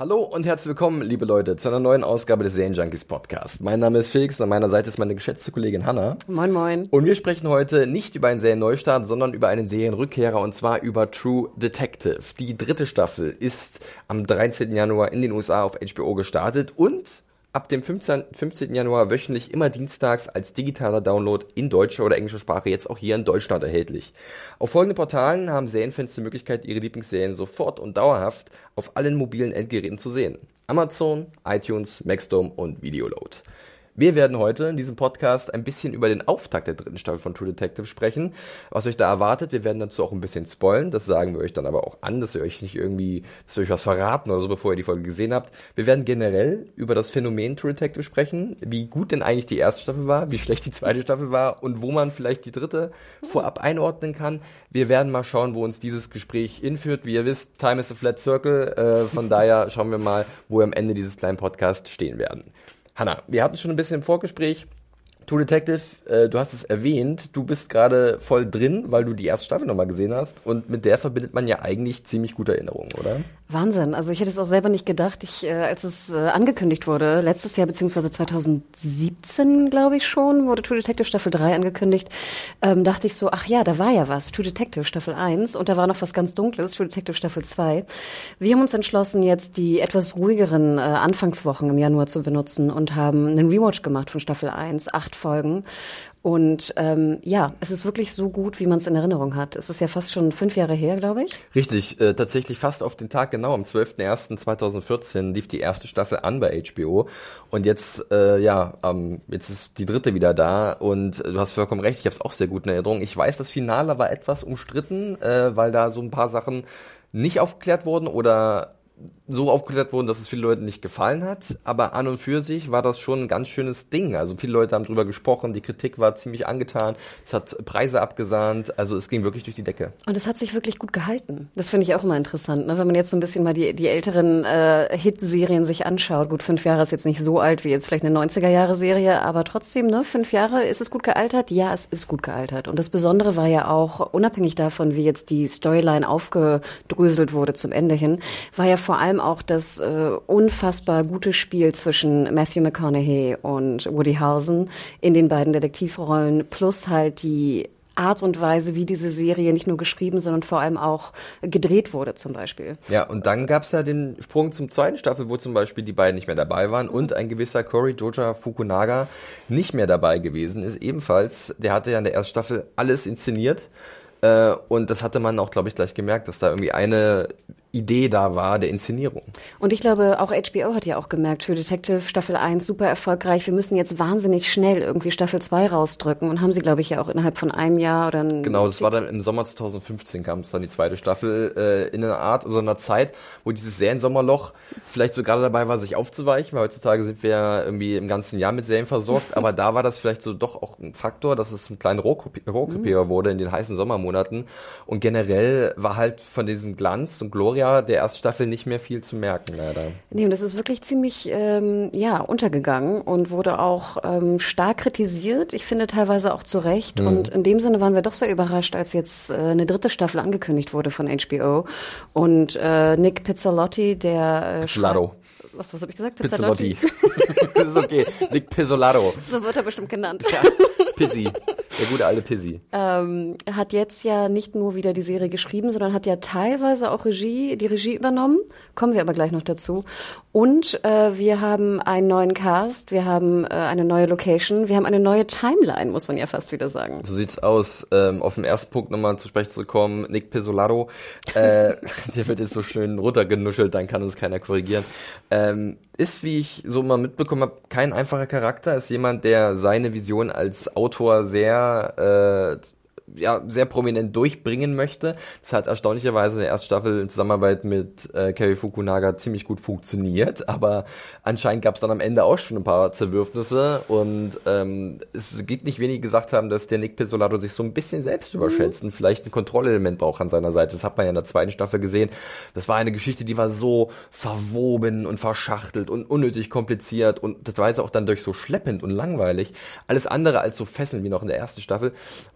Hallo und herzlich willkommen, liebe Leute, zu einer neuen Ausgabe des Serienjunkies Podcast. Mein Name ist Felix und an meiner Seite ist meine geschätzte Kollegin Hanna. Moin, moin. Und wir sprechen heute nicht über einen Serienneustart, sondern über einen Serienrückkehrer und zwar über True Detective. Die dritte Staffel ist am 13. Januar in den USA auf HBO gestartet und ab dem 15, 15. Januar wöchentlich immer dienstags als digitaler Download in deutscher oder englischer Sprache jetzt auch hier in Deutschland erhältlich. Auf folgenden Portalen haben Serienfans die Möglichkeit, ihre Lieblingsserien sofort und dauerhaft auf allen mobilen Endgeräten zu sehen. Amazon, iTunes, Maxdome und Videoload. Wir werden heute in diesem Podcast ein bisschen über den Auftakt der dritten Staffel von True Detective sprechen, was euch da erwartet. Wir werden dazu auch ein bisschen spoilen, das sagen wir euch dann aber auch an, dass ihr euch nicht irgendwie, dass wir euch was verraten oder so, bevor ihr die Folge gesehen habt. Wir werden generell über das Phänomen True Detective sprechen, wie gut denn eigentlich die erste Staffel war, wie schlecht die zweite Staffel war und wo man vielleicht die dritte vorab einordnen kann. Wir werden mal schauen, wo uns dieses Gespräch hinführt. Wie ihr wisst, Time is a flat circle, äh, von daher schauen wir mal, wo wir am Ende dieses kleinen Podcasts stehen werden. Hanna, wir hatten schon ein bisschen im Vorgespräch. True Detective, äh, du hast es erwähnt, du bist gerade voll drin, weil du die erste Staffel nochmal gesehen hast und mit der verbindet man ja eigentlich ziemlich gute Erinnerungen, oder? Wahnsinn. Also ich hätte es auch selber nicht gedacht. Ich, äh, als es äh, angekündigt wurde, letztes Jahr beziehungsweise 2017, glaube ich schon, wurde True Detective Staffel 3 angekündigt, ähm, dachte ich so, ach ja, da war ja was. True Detective Staffel 1 und da war noch was ganz Dunkles, True Detective Staffel 2. Wir haben uns entschlossen, jetzt die etwas ruhigeren äh, Anfangswochen im Januar zu benutzen und haben einen Rewatch gemacht von Staffel 1, acht Folgen. Und ähm, ja, es ist wirklich so gut, wie man es in Erinnerung hat. Es ist ja fast schon fünf Jahre her, glaube ich. Richtig, äh, tatsächlich fast auf den Tag genau. Am 12.01.2014 lief die erste Staffel an bei HBO. Und jetzt, äh, ja, ähm, jetzt ist die dritte wieder da. Und du hast vollkommen recht, ich habe es auch sehr gut in Erinnerung. Ich weiß, das Finale war etwas umstritten, äh, weil da so ein paar Sachen nicht aufgeklärt wurden oder so aufgeklärt wurden, dass es vielen Leuten nicht gefallen hat. Aber an und für sich war das schon ein ganz schönes Ding. Also viele Leute haben drüber gesprochen, die Kritik war ziemlich angetan, es hat Preise abgesahnt, also es ging wirklich durch die Decke. Und es hat sich wirklich gut gehalten. Das finde ich auch immer interessant, ne? wenn man jetzt so ein bisschen mal die, die älteren äh, Hit-Serien sich anschaut. Gut, fünf Jahre ist jetzt nicht so alt wie jetzt vielleicht eine 90er-Jahre-Serie, aber trotzdem, ne, fünf Jahre, ist es gut gealtert? Ja, es ist gut gealtert. Und das Besondere war ja auch, unabhängig davon, wie jetzt die Storyline aufgedröselt wurde zum Ende hin, war ja vor allem auch das äh, unfassbar gute Spiel zwischen Matthew McConaughey und Woody Harrelson in den beiden Detektivrollen plus halt die Art und Weise, wie diese Serie nicht nur geschrieben, sondern vor allem auch gedreht wurde zum Beispiel. Ja, und dann gab es ja den Sprung zum zweiten Staffel, wo zum Beispiel die beiden nicht mehr dabei waren und ein gewisser Cory Joja Fukunaga nicht mehr dabei gewesen ist. Ebenfalls, der hatte ja in der ersten Staffel alles inszeniert. Äh, und das hatte man auch, glaube ich, gleich gemerkt, dass da irgendwie eine Idee da war der Inszenierung. Und ich glaube, auch HBO hat ja auch gemerkt, für Detective Staffel 1 super erfolgreich, wir müssen jetzt wahnsinnig schnell irgendwie Staffel 2 rausdrücken und haben sie, glaube ich, ja auch innerhalb von einem Jahr oder ein Genau, das war dann im Sommer 2015 kam es dann die zweite Staffel äh, in einer Art, so einer Zeit, wo dieses Seriensommerloch vielleicht so gerade dabei war, sich aufzuweichen, weil heutzutage sind wir ja irgendwie im ganzen Jahr mit Serien versorgt, aber da war das vielleicht so doch auch ein Faktor, dass es ein kleiner Rohrkrepierer mhm. wurde in den heißen Sommermonaten und generell war halt von diesem Glanz und Gloria Jahr der ersten Staffel nicht mehr viel zu merken, leider. Nee, und das ist wirklich ziemlich ähm, ja, untergegangen und wurde auch ähm, stark kritisiert. Ich finde teilweise auch zu Recht. Mhm. Und in dem Sinne waren wir doch sehr überrascht, als jetzt äh, eine dritte Staffel angekündigt wurde von HBO. Und äh, Nick Pizzolotti, der äh, Pizzolato. Was, was habe ich gesagt? Pizzolotti. das ist okay. Nick Pizzolato. So wird er bestimmt genannt. Ja. Pizzi. Der gute alte Pizzi. Ähm, hat jetzt ja nicht nur wieder die Serie geschrieben, sondern hat ja teilweise auch Regie, die Regie übernommen. Kommen wir aber gleich noch dazu. Und äh, wir haben einen neuen Cast, wir haben äh, eine neue Location, wir haben eine neue Timeline, muss man ja fast wieder sagen. So sieht's aus. Ähm, auf den ersten Punkt nochmal zu sprechen zu kommen, Nick Pesolaro, äh, der wird jetzt so schön runtergenuschelt, dann kann uns keiner korrigieren. Ähm, ist, wie ich so mal mitbekommen habe, kein einfacher Charakter, ist jemand, der seine Vision als Autor sehr äh, ja, sehr prominent durchbringen möchte. Das hat erstaunlicherweise in der ersten Staffel in Zusammenarbeit mit äh, Kerry Fukunaga ziemlich gut funktioniert, aber anscheinend gab es dann am Ende auch schon ein paar Zerwürfnisse und ähm, es gibt nicht wenig gesagt haben, dass der Nick Pesolado sich so ein bisschen selbst überschätzt mhm. und vielleicht ein Kontrollelement braucht an seiner Seite. Das hat man ja in der zweiten Staffel gesehen. Das war eine Geschichte, die war so verwoben und verschachtelt und unnötig kompliziert und das war jetzt auch dann durch so schleppend und langweilig. Alles andere als so fesselnd wie noch in der ersten Staffel.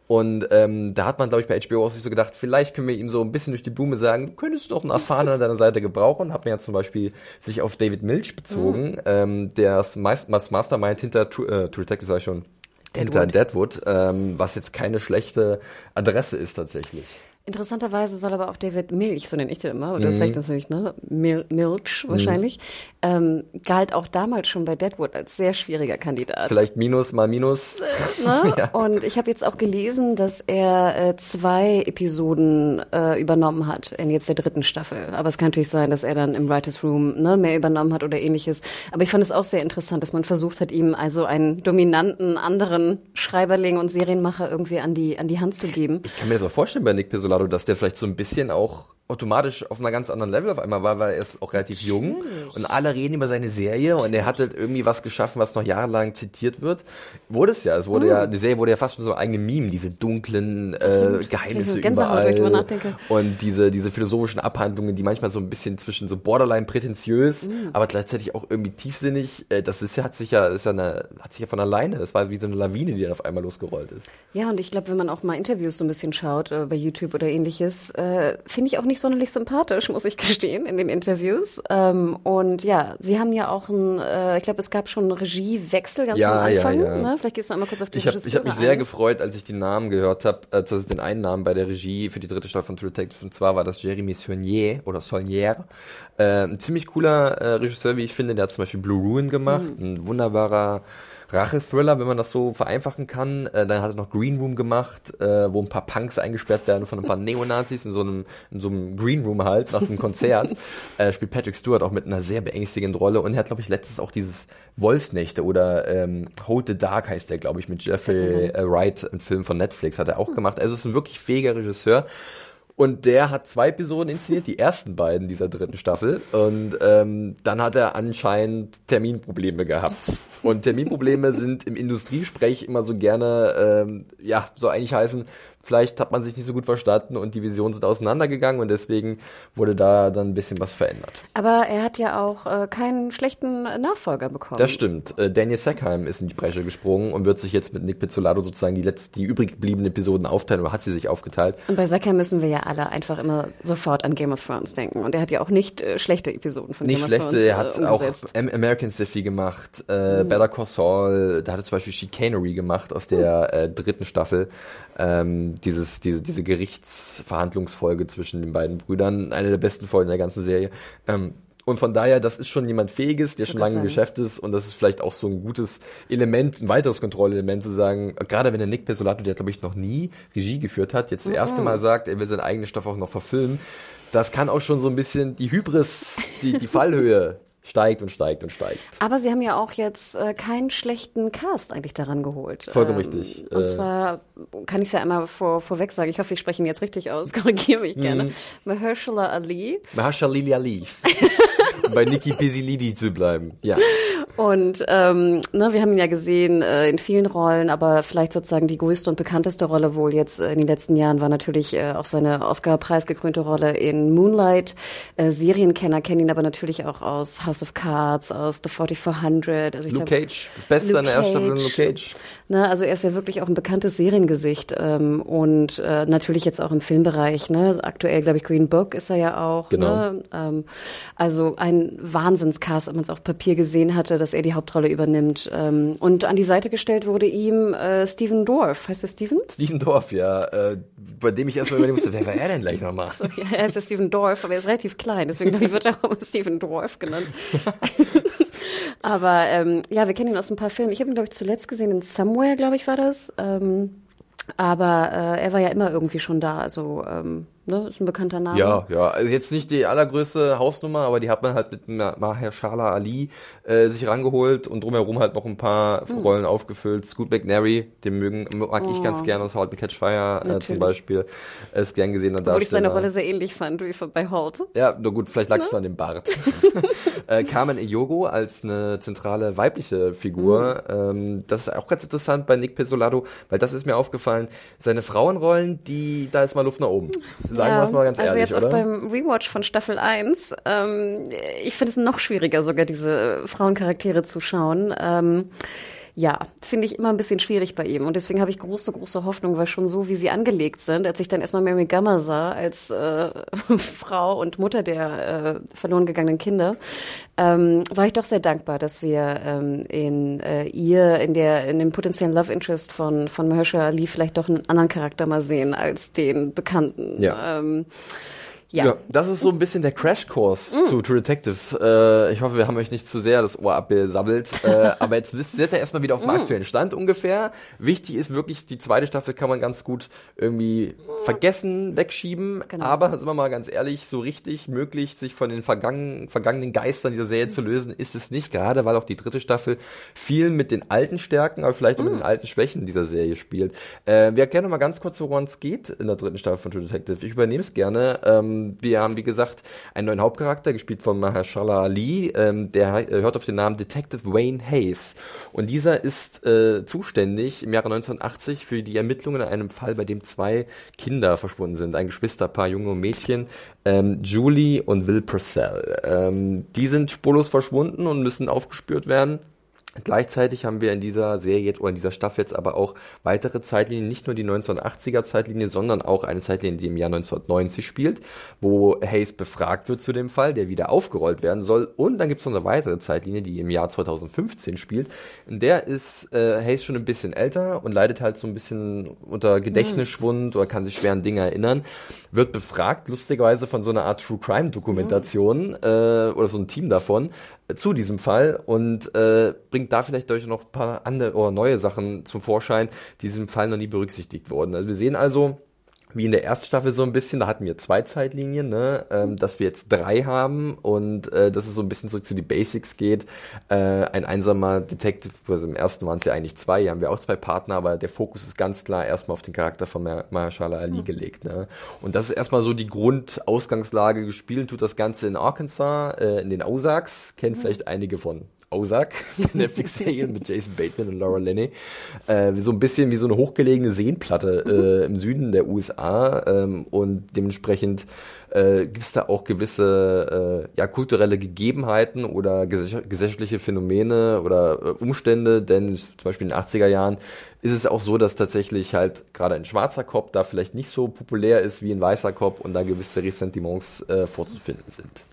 Und ähm, da hat man, glaube ich, bei HBO auch sich so gedacht, vielleicht können wir ihm so ein bisschen durch die Blume sagen, du könntest doch einen Erfahrenen an deiner Seite gebrauchen. Hat man ja zum Beispiel sich auf David Milch bezogen, mhm. ähm, der das Mastermind hinter True, äh, True Detective sei schon Deadwood. hinter Deadwood, ähm, was jetzt keine schlechte Adresse ist tatsächlich. Interessanterweise soll aber auch David Milch, so nenne ich den immer, oder mhm. das heißt natürlich, ne? Mil Milch wahrscheinlich, mhm. ähm, galt auch damals schon bei Deadwood als sehr schwieriger Kandidat. Vielleicht Minus mal Minus. Äh, ne? ja. Und ich habe jetzt auch gelesen, dass er äh, zwei Episoden äh, übernommen hat in jetzt der dritten Staffel. Aber es kann natürlich sein, dass er dann im Writers Room ne, mehr übernommen hat oder ähnliches. Aber ich fand es auch sehr interessant, dass man versucht hat, ihm also einen dominanten anderen Schreiberling und Serienmacher irgendwie an die an die Hand zu geben. Ich kann mir das auch vorstellen bei Nick Pesola Colorado, dass der vielleicht so ein bisschen auch automatisch auf einer ganz anderen Level auf einmal war, weil er ist auch relativ Natürlich. jung und alle reden über seine Serie und er hat halt irgendwie was geschaffen, was noch jahrelang zitiert wird. Wurde es ja, es wurde mm. ja, die Serie wurde ja fast schon so ein eigene Meme, diese dunklen äh, Geheimnisse überall und diese diese philosophischen Abhandlungen, die manchmal so ein bisschen zwischen so borderline prätentiös, mm. aber gleichzeitig auch irgendwie tiefsinnig. Äh, das ist ja hat sich ja ist ja eine, hat sich ja von alleine, das war wie so eine Lawine, die dann auf einmal losgerollt ist. Ja und ich glaube, wenn man auch mal Interviews so ein bisschen schaut äh, bei YouTube oder ähnliches, äh, finde ich auch nicht nicht sonderlich sympathisch, muss ich gestehen, in den Interviews. Ähm, und ja, Sie haben ja auch ein, äh, ich glaube, es gab schon einen Regiewechsel ganz ja, am Anfang. Ja, ja. Ne? Vielleicht gehst du einmal kurz auf die Ich habe hab mich sehr gefreut, als ich die Namen gehört habe, äh, also den einen Namen bei der Regie für die dritte Staffel von True Detective. Und zwar war das Jeremy Saunier oder Saunier. Äh, ein ziemlich cooler äh, Regisseur, wie ich finde. Der hat zum Beispiel Blue Ruin gemacht. Mhm. Ein wunderbarer Rache-Thriller, wenn man das so vereinfachen kann. Äh, dann hat er noch Green Room gemacht, äh, wo ein paar Punks eingesperrt werden von ein paar Neonazis in so einem, in so einem Green Room halt, nach einem Konzert. äh, spielt Patrick Stewart auch mit einer sehr beängstigenden Rolle und er hat, glaube ich, letztes auch dieses Wolfsnächte oder ähm, Hold the Dark heißt der, glaube ich, mit Jeffrey äh, Wright, ein Film von Netflix, hat er auch gemacht. Also ist ein wirklich fähiger Regisseur. Und der hat zwei Episoden inszeniert, die ersten beiden dieser dritten Staffel. Und ähm, dann hat er anscheinend Terminprobleme gehabt. Und Terminprobleme sind im Industriesprech immer so gerne, ähm, ja, so eigentlich heißen, vielleicht hat man sich nicht so gut verstanden und die Visionen sind auseinandergegangen und deswegen wurde da dann ein bisschen was verändert. Aber er hat ja auch äh, keinen schlechten Nachfolger bekommen. Das stimmt. Äh, Daniel Sackheim ist in die Bresche gesprungen und wird sich jetzt mit Nick Pizzolato sozusagen die letzten, die übrig gebliebenen Episoden aufteilen oder hat sie sich aufgeteilt. Und bei Sackheim müssen wir ja alle einfach immer sofort an Game of Thrones denken und er hat ja auch nicht äh, schlechte Episoden von nicht Game schlechte, of Thrones er hat äh, auch American Sci-Fi gemacht, äh, mhm. Better Call Saul, da hat er zum Beispiel Chicanery gemacht aus der äh, dritten Staffel. Ähm, dieses, diese, diese Gerichtsverhandlungsfolge zwischen den beiden Brüdern, eine der besten Folgen der ganzen Serie. Ähm, und von daher, das ist schon jemand Fähiges, der schon lange im Geschäft ist und das ist vielleicht auch so ein gutes Element, ein weiteres Kontrollelement zu sagen, gerade wenn der Nick Pesolato, der glaube ich noch nie Regie geführt hat, jetzt das mhm. erste Mal sagt, er will seinen eigenen Stoff auch noch verfilmen, das kann auch schon so ein bisschen die Hybris, die, die Fallhöhe steigt und steigt und steigt. Aber sie haben ja auch jetzt äh, keinen schlechten Cast eigentlich daran geholt. Vollkommen ähm, richtig. Und äh, zwar kann ich es ja einmal vor, vorweg sagen, ich hoffe, ich spreche ihn jetzt richtig aus, korrigiere mich gerne. Mhm. Mahershala Ali. Mahershala Ali. bei Nikki Pesilidi zu bleiben. Ja. Und ähm, ne, wir haben ihn ja gesehen äh, in vielen Rollen, aber vielleicht sozusagen die größte und bekannteste Rolle wohl jetzt äh, in den letzten Jahren war natürlich äh, auch seine Oscar-preisgekrönte Rolle in Moonlight. Äh, Serienkenner kennen ihn aber natürlich auch aus House of Cards, aus The 4400. Also ich Luke glaub, Cage, das Beste Luke an der ersten Staffel Luke Cage. Ne, also er ist ja wirklich auch ein bekanntes Seriengesicht ähm, und äh, natürlich jetzt auch im Filmbereich. Ne? Aktuell, glaube ich, Green Book ist er ja auch. Genau. Ne? Ähm, also ein Wahnsinnscast, wenn man es auf Papier gesehen hatte dass er die Hauptrolle übernimmt. Ähm, und an die Seite gestellt wurde ihm äh, Stephen Dorff. Heißt er Stephen? Stephen Dorff, ja. Äh, bei dem ich erstmal überlegen musste, wer war er denn gleich nochmal? ja, er ist der Stephen Dorff, aber er ist relativ klein. Deswegen glaube ich, wird er auch Stephen Dorff genannt. aber ähm, ja, wir kennen ihn aus ein paar Filmen. Ich habe ihn, glaube ich, zuletzt gesehen in Somewhere, glaube ich, war das. Ähm, aber äh, er war ja immer irgendwie schon da. Also ähm, ne, ist ein bekannter Name. Ja, ja. Also jetzt nicht die allergrößte Hausnummer, aber die hat man halt mit Mahershala Ali äh, sich rangeholt und drumherum halt noch ein paar hm. Rollen aufgefüllt. Scoot McNary, den mögen, mag oh. ich ganz oh. gerne aus Halt and Catch Fire äh, zum Beispiel. Ist gern gesehen Obwohl ich seine Rolle sehr ähnlich fand wie bei Halt. Ja, nur gut, vielleicht lag es ne? an dem Bart. äh, Carmen Eyogo als eine zentrale weibliche Figur. Mhm. Ähm, das ist auch ganz interessant bei Nick Pesolado, weil das ist mir aufgefallen. Seine Frauenrollen, die, da ist mal Luft nach oben. Sagen ja, wir es mal ganz also ehrlich, Also jetzt auch beim Rewatch von Staffel 1, ähm, ich finde es noch schwieriger, sogar diese Frauencharaktere zu schauen. Ähm, ja, finde ich immer ein bisschen schwierig bei ihm. Und deswegen habe ich große, große Hoffnung, weil schon so, wie sie angelegt sind, als ich dann erstmal Mary Gummer sah, als äh, Frau und Mutter der äh, verloren gegangenen Kinder, ähm, war ich doch sehr dankbar, dass wir ähm, in äh, ihr, in der, in dem potenziellen Love Interest von, von Mahershala Ali vielleicht doch einen anderen Charakter mal sehen als den bekannten. Ja. Ähm, ja. ja. das ist so ein bisschen der Crashkurs mm. zu True Detective. Äh, ich hoffe, wir haben euch nicht zu sehr das Ohr abgesammelt. äh, aber jetzt wisst ihr erstmal wieder auf dem mm. aktuellen Stand ungefähr. Wichtig ist wirklich, die zweite Staffel kann man ganz gut irgendwie vergessen, wegschieben. Genau. Aber, sind wir mal ganz ehrlich, so richtig möglich, sich von den vergangenen, vergangenen Geistern dieser Serie mm. zu lösen, ist es nicht. Gerade weil auch die dritte Staffel viel mit den alten Stärken, aber vielleicht auch mit mm. den alten Schwächen dieser Serie spielt. Äh, wir erklären noch mal ganz kurz, woran es geht in der dritten Staffel von True Detective. Ich übernehme es gerne. Ähm, wir haben, wie gesagt, einen neuen Hauptcharakter, gespielt von Mahershala Ali. Ähm, der äh, hört auf den Namen Detective Wayne Hayes. Und dieser ist äh, zuständig im Jahre 1980 für die Ermittlungen in einem Fall, bei dem zwei Kinder verschwunden sind. Ein Geschwisterpaar, junge Mädchen, ähm, Julie und Will Purcell. Ähm, die sind spurlos verschwunden und müssen aufgespürt werden. Gleichzeitig haben wir in dieser Serie jetzt oder in dieser Staffel jetzt aber auch weitere Zeitlinien, nicht nur die 1980er Zeitlinie, sondern auch eine Zeitlinie, die im Jahr 1990 spielt, wo Hayes befragt wird zu dem Fall, der wieder aufgerollt werden soll. Und dann gibt es noch eine weitere Zeitlinie, die im Jahr 2015 spielt. In der ist äh, Hayes schon ein bisschen älter und leidet halt so ein bisschen unter Gedächtnisschwund mhm. oder kann sich schwer an Dinge erinnern. Wird befragt, lustigerweise von so einer Art True Crime Dokumentation mhm. äh, oder so ein Team davon, zu diesem Fall und äh, bringt da vielleicht durch noch ein paar andere oder neue Sachen zum Vorschein, die diesem Fall noch nie berücksichtigt wurden. Also wir sehen also, wie in der ersten Staffel so ein bisschen, da hatten wir zwei Zeitlinien, ne, ähm, dass wir jetzt drei haben und äh, dass es so ein bisschen zurück zu die Basics geht. Äh, ein einsamer Detective, also im ersten waren es ja eigentlich zwei, hier haben wir auch zwei Partner, aber der Fokus ist ganz klar erstmal auf den Charakter von Mahershala Ali mhm. gelegt. Ne? Und das ist erstmal so die Grundausgangslage gespielt, tut das Ganze in Arkansas, äh, in den Ozarks, kennt mhm. vielleicht einige von Ozark, Netflix-Serie mit Jason Bateman und Laura Linney. Äh, so ein bisschen wie so eine hochgelegene Seenplatte äh, im Süden der USA ähm, und dementsprechend äh, gibt es da auch gewisse äh, ja, kulturelle Gegebenheiten oder gesellschaftliche Phänomene oder äh, Umstände, denn zum Beispiel in den 80er Jahren ist es auch so, dass tatsächlich halt gerade ein schwarzer Kopf da vielleicht nicht so populär ist wie ein weißer Kopf und da gewisse Ressentiments äh, vorzufinden sind.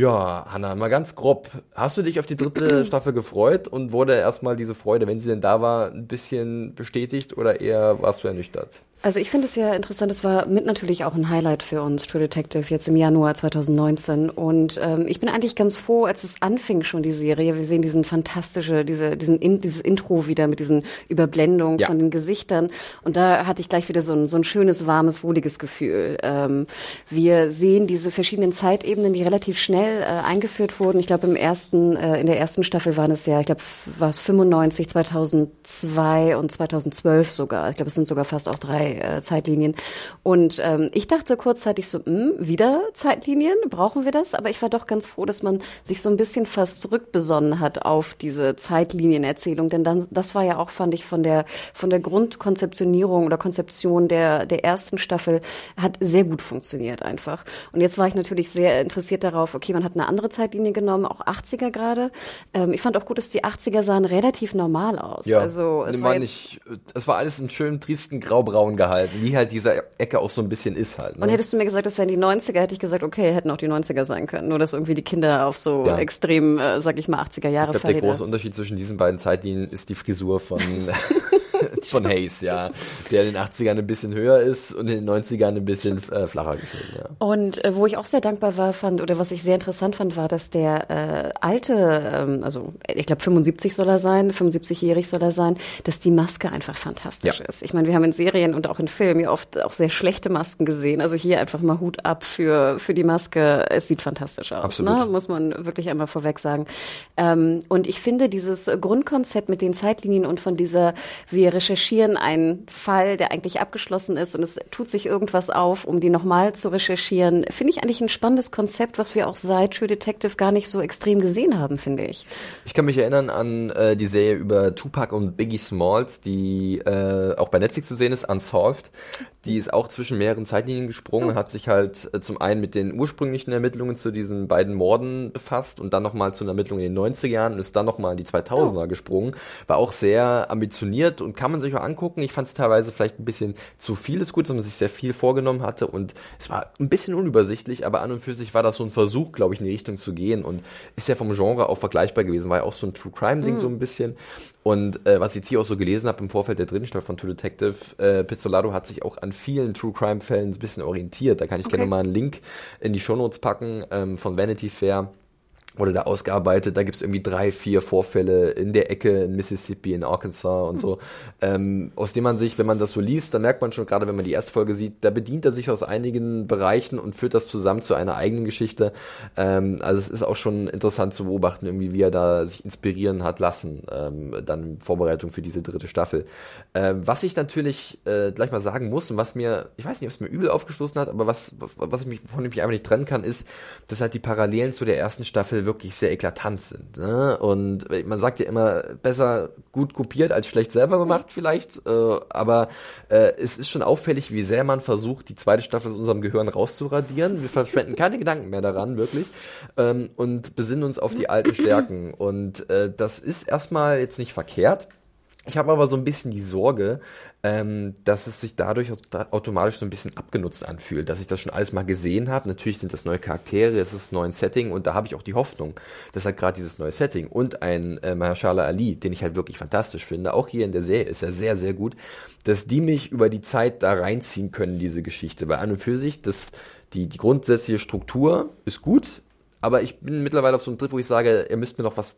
Ja, Hanna, mal ganz grob. Hast du dich auf die dritte Staffel gefreut und wurde erstmal diese Freude, wenn sie denn da war, ein bisschen bestätigt oder eher warst du ernüchtert? Also ich finde es ja interessant, es war mit natürlich auch ein Highlight für uns, True Detective, jetzt im Januar 2019. Und ähm, ich bin eigentlich ganz froh, als es anfing schon die Serie. Wir sehen diesen fantastische, diese, diesen in, dieses Intro wieder mit diesen Überblendungen ja. von den Gesichtern. Und da hatte ich gleich wieder so ein, so ein schönes, warmes, wohliges Gefühl. Ähm, wir sehen diese verschiedenen Zeitebenen, die relativ schnell äh, eingeführt wurden. Ich glaube, im ersten, äh, in der ersten Staffel waren es ja, ich glaube, war es 95, 2002 und 2012 sogar. Ich glaube, es sind sogar fast auch drei äh, Zeitlinien. Und ähm, ich dachte kurzzeitig so, mh, hm, wieder Zeitlinien, brauchen wir das? Aber ich war doch ganz froh, dass man sich so ein bisschen fast zurückbesonnen hat auf diese Zeitlinienerzählung, denn dann, das war ja auch, fand ich, von der von der Grundkonzeptionierung oder Konzeption der der ersten Staffel hat sehr gut funktioniert einfach. Und jetzt war ich natürlich sehr interessiert darauf. Okay, man hat eine andere Zeitlinie genommen, auch 80er gerade. Ähm, ich fand auch gut, dass die 80er sahen relativ normal aus. Ja, also es war, nicht, es war alles in schönem tristen graubraun gehalten, wie halt diese Ecke auch so ein bisschen ist halt. Ne? Und hättest du mir gesagt, das wären die 90er, hätte ich gesagt, okay, hätten auch die 90er sein können. Nur, dass irgendwie die Kinder auf so ja. extrem, äh, sag ich mal, 80er Jahre Ich glaube, der große Unterschied zwischen diesen beiden Zeitlinien ist die Frisur von von Hayes, ja. Der in den 80ern ein bisschen höher ist und in den 90ern ein bisschen äh, flacher geschnitten, ja. Und äh, wo ich auch sehr dankbar war, fand, oder was ich sehr interessant fand, war, dass der äh, alte, ähm, also ich glaube 75 soll er sein, 75-jährig soll er sein, dass die Maske einfach fantastisch ja. ist. Ich meine, wir haben in Serien und auch in Filmen ja oft auch sehr schlechte Masken gesehen. Also hier einfach mal Hut ab für, für die Maske. Es sieht fantastisch aus. Absolut. Ne? Muss man wirklich einmal vorweg sagen. Ähm, und ich finde dieses Grundkonzept mit den Zeitlinien und von dieser, wir recherchieren einen Fall, der eigentlich abgeschlossen ist und es tut sich irgendwas auf, um die nochmal zu recherchieren. Finde ich eigentlich ein spannendes Konzept, was wir auch seit True Detective gar nicht so extrem gesehen haben, finde ich. Ich kann mich erinnern an äh, die Serie über Tupac und Biggie Smalls, die äh, auch bei Netflix zu sehen ist, Unsolved. Die ist auch zwischen mehreren Zeitlinien gesprungen, oh. hat sich halt äh, zum einen mit den ursprünglichen Ermittlungen zu diesen beiden Morden befasst und dann nochmal zu einer Ermittlung in den 90er Jahren und ist dann nochmal in die 2000er oh. gesprungen. War auch sehr ambitioniert und kann man sich auch angucken. Ich fand es teilweise vielleicht ein bisschen zu viel des Gutes, weil man sich sehr viel vorgenommen hatte und es war ein bisschen unübersichtlich, aber an und für sich war das so ein Versuch, glaube ich, in die Richtung zu gehen und ist ja vom Genre auch vergleichbar gewesen. War ja auch so ein True Crime Ding mm. so ein bisschen. Und äh, was ich jetzt hier auch so gelesen habe im Vorfeld der dritten Staffel von True Detective, äh, Pizzolato hat sich auch an vielen True Crime Fällen ein bisschen orientiert. Da kann ich okay. gerne mal einen Link in die Shownotes packen ähm, von Vanity Fair wurde da ausgearbeitet. Da gibt's irgendwie drei, vier Vorfälle in der Ecke in Mississippi, in Arkansas und so, ähm, aus dem man sich, wenn man das so liest, dann merkt man schon, gerade wenn man die erste Folge sieht, da bedient er sich aus einigen Bereichen und führt das zusammen zu einer eigenen Geschichte. Ähm, also es ist auch schon interessant zu beobachten, irgendwie, wie er da sich inspirieren hat lassen, ähm, dann in Vorbereitung für diese dritte Staffel. Ähm, was ich natürlich äh, gleich mal sagen muss und was mir, ich weiß nicht, ob es mir übel aufgestoßen hat, aber was, was, was ich mich, von dem ich einfach nicht trennen kann, ist, dass halt die Parallelen zu der ersten Staffel wirklich sehr eklatant sind. Ne? Und man sagt ja immer, besser gut kopiert als schlecht selber gemacht vielleicht, äh, aber äh, es ist schon auffällig, wie sehr man versucht, die zweite Staffel aus unserem Gehirn rauszuradieren. Wir verschwenden keine Gedanken mehr daran, wirklich, ähm, und besinnen uns auf die alten Stärken. Und äh, das ist erstmal jetzt nicht verkehrt. Ich habe aber so ein bisschen die Sorge, ähm, dass es sich dadurch automatisch so ein bisschen abgenutzt anfühlt, dass ich das schon alles mal gesehen habe. Natürlich sind das neue Charaktere, es ist ein neues Setting und da habe ich auch die Hoffnung, dass halt gerade dieses neue Setting und ein äh, Mahershala Ali, den ich halt wirklich fantastisch finde, auch hier in der Serie ist er sehr, sehr gut, dass die mich über die Zeit da reinziehen können, diese Geschichte. Weil an und für sich, das, die, die grundsätzliche Struktur ist gut, aber ich bin mittlerweile auf so einem Trip, wo ich sage, ihr müsst mir noch was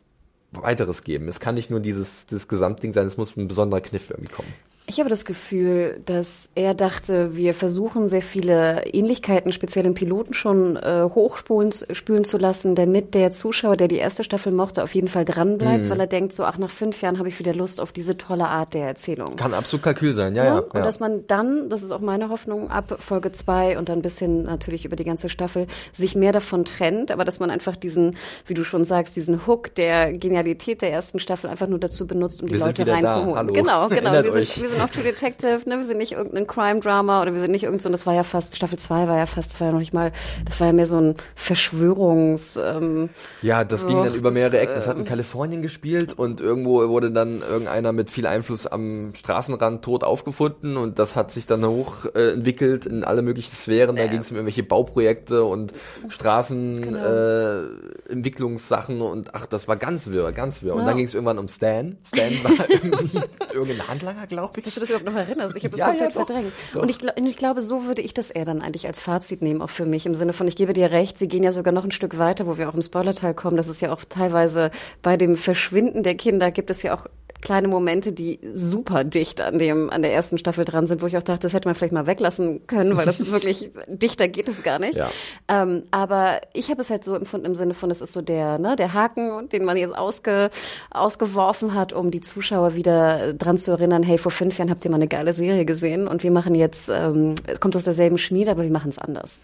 weiteres geben. Es kann nicht nur dieses, dieses Gesamtding sein, es muss ein besonderer Kniff irgendwie kommen. Ich habe das Gefühl, dass er dachte, wir versuchen sehr viele Ähnlichkeiten, speziell im Piloten schon äh, hochspülen spülen zu lassen, damit der Zuschauer, der die erste Staffel mochte, auf jeden Fall dranbleibt, mhm. weil er denkt, so ach nach fünf Jahren habe ich wieder Lust auf diese tolle Art der Erzählung. Kann absolut Kalkül sein, ja, ja. ja. Und dass man dann, das ist auch meine Hoffnung, ab Folge zwei und dann bis hin natürlich über die ganze Staffel sich mehr davon trennt, aber dass man einfach diesen, wie du schon sagst, diesen Hook der Genialität der ersten Staffel einfach nur dazu benutzt, um die wir Leute reinzuholen. Genau, genau. Wir sind, wir sind auch True Detective, ne? Wir sind nicht irgendein Crime-Drama oder wir sind nicht irgend so, das war ja fast, Staffel 2 war ja fast, war ja noch nicht mal, das war ja mehr so ein Verschwörungs... Ähm, ja, das ging dann über mehrere Ecken. Das hat in ähm, Kalifornien gespielt und irgendwo wurde dann irgendeiner mit viel Einfluss am Straßenrand tot aufgefunden und das hat sich dann hoch äh, entwickelt in alle möglichen Sphären. Da ja. ging es um irgendwelche Bauprojekte und Straßenentwicklungssachen genau. äh, und ach, das war ganz wirr, ganz wirr. Ja. Und dann ging es irgendwann um Stan. Stan war irgendwie irgendein Handlanger, glaube ich. Dass du das überhaupt noch erinnerst. Ich habe das ja, komplett ja, doch, verdrängt. Doch. Und ich, ich glaube, so würde ich das eher dann eigentlich als Fazit nehmen, auch für mich. Im Sinne von, ich gebe dir recht, sie gehen ja sogar noch ein Stück weiter, wo wir auch im Spoilerteil kommen. Das ist ja auch teilweise bei dem Verschwinden der Kinder gibt es ja auch kleine Momente, die super dicht an dem an der ersten Staffel dran sind, wo ich auch dachte, das hätte man vielleicht mal weglassen können, weil das wirklich dichter geht es gar nicht. Ja. Ähm, aber ich habe es halt so empfunden im Sinne von, es ist so der ne der Haken, den man jetzt ausge, ausgeworfen hat, um die Zuschauer wieder dran zu erinnern. Hey, vor fünf Jahren habt ihr mal eine geile Serie gesehen und wir machen jetzt ähm, kommt aus derselben Schmiede, aber wir machen es anders.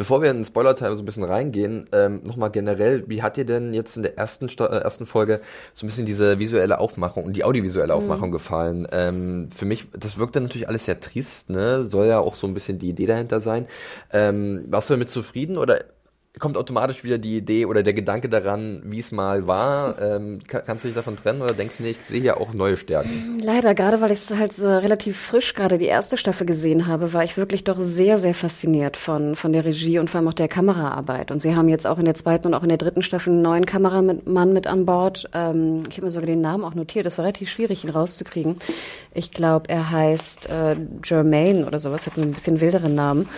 Bevor wir in den Spoiler-Teil so ein bisschen reingehen, ähm, nochmal generell, wie hat dir denn jetzt in der ersten, Sta äh, ersten Folge so ein bisschen diese visuelle Aufmachung und die audiovisuelle mhm. Aufmachung mhm. gefallen? Ähm, für mich, das wirkt dann natürlich alles sehr trist, ne? Soll ja auch so ein bisschen die Idee dahinter sein. Ähm, warst du damit zufrieden oder kommt automatisch wieder die Idee oder der Gedanke daran, wie es mal war. Ähm, kann, kannst du dich davon trennen oder denkst du nicht, ich sehe ja auch neue Stärken? Leider, gerade weil ich es halt so relativ frisch gerade die erste Staffel gesehen habe, war ich wirklich doch sehr, sehr fasziniert von, von der Regie und vor allem auch der Kameraarbeit. Und sie haben jetzt auch in der zweiten und auch in der dritten Staffel einen neuen Kameramann mit an Bord. Ähm, ich habe mir sogar den Namen auch notiert. Das war relativ schwierig, ihn rauszukriegen. Ich glaube, er heißt äh, Jermaine oder sowas, hat einen bisschen wilderen Namen.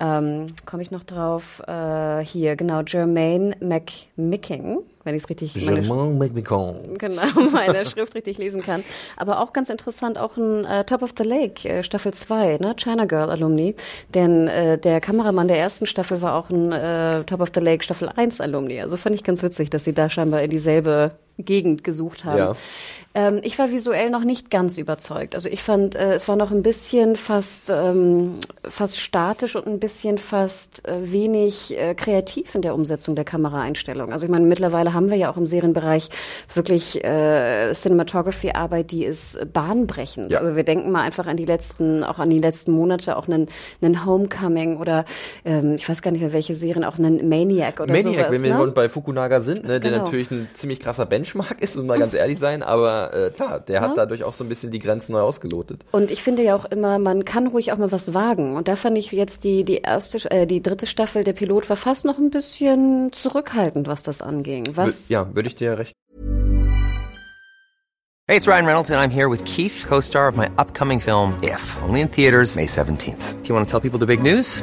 Ähm, Komme ich noch drauf? Äh, hier, genau, Jermaine McMicking, wenn ich es richtig Germain McMicon. genau, meine Schrift richtig lesen kann. Aber auch ganz interessant, auch ein äh, Top of the Lake, äh, Staffel 2, ne? China Girl Alumni. Denn äh, der Kameramann der ersten Staffel war auch ein äh, Top of the Lake Staffel 1 Alumni. Also fand ich ganz witzig, dass sie da scheinbar in dieselbe Gegend gesucht haben. Ja. Ähm, ich war visuell noch nicht ganz überzeugt. Also ich fand, äh, es war noch ein bisschen fast, ähm, fast statisch und ein bisschen fast äh, wenig äh, kreativ in der Umsetzung der Kameraeinstellung. Also ich meine, mittlerweile haben wir ja auch im Serienbereich wirklich äh, Cinematography-Arbeit, die ist bahnbrechend. Ja. Also wir denken mal einfach an die letzten, auch an die letzten Monate, auch einen, einen Homecoming oder ähm, ich weiß gar nicht mehr welche Serien, auch einen Maniac oder Maniac, sowas. wenn wir ne? bei Fukunaga sind, ne, der Genau. natürlich ein ziemlich krasser Benchmark ist, muss man ganz ehrlich sein, aber äh, klar, der hat dadurch auch so ein bisschen die Grenzen neu ausgelotet. Und ich finde ja auch immer, man kann ruhig auch mal was wagen. Und da fand ich jetzt die, die erste, äh, die dritte Staffel, der Pilot war fast noch ein bisschen zurückhaltend, was das anging. Was? Ja, würde ich dir recht. Hey, it's Ryan Reynolds, and I'm here with Keith, co star of my upcoming film, If, only in theaters, May 17th. Do you want to tell people the big news?